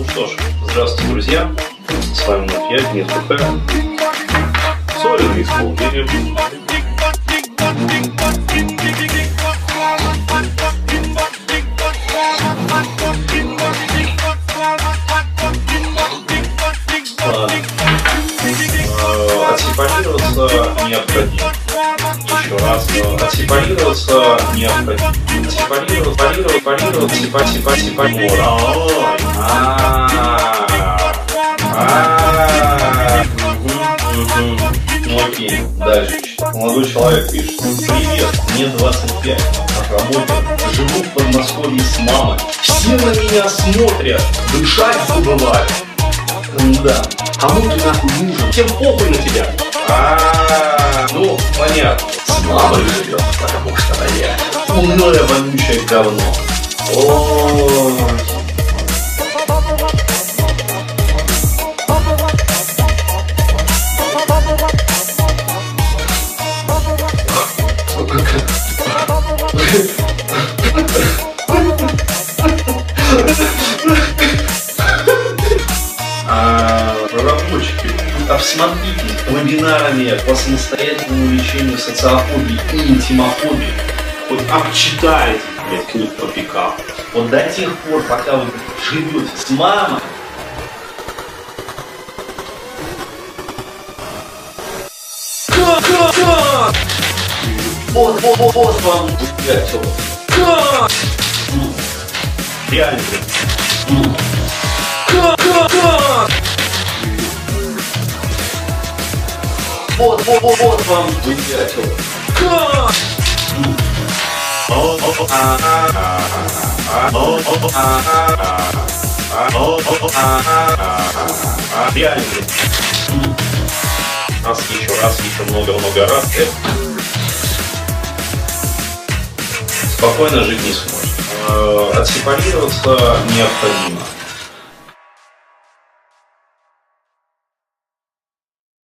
Ну что ж, здравствуйте, друзья. С вами вновь я, Денис ПХ. Сольное исполнение. Э, Отсепарироваться необходимо. Еще раз. Отсепарироваться необходимо. Отсепарироваться, парировать, парировать, сепа, сепа, Вот. А, а, окей, дальше. Молодой человек пишет. Привет, мне 25. Отработал. Живу в Подмосковье с мамой. Все на меня смотрят. Дышать забывают. Да. Кому ты нахуй нужен? Всем похуй на тебя. А, ну, понятно. С мамой живет, потому что я умное вонючее говно. О, а, разработчики, обсмотрите вебинарами по самостоятельному лечению социофобии и интимофобии. Вот обчитайте, блядь, книг по пикапу. Вот до тех пор, пока вы живете с мамой, Как, как, как? Вот, вот, вот, вот вам, блядь? Ну, Реально, блядь. Вот, вот, вот, вот вам, блядь, а. Реально. Раз, еще раз, еще много-много раз. Спокойно жить не сможет. Э, Отсепарироваться необходимо.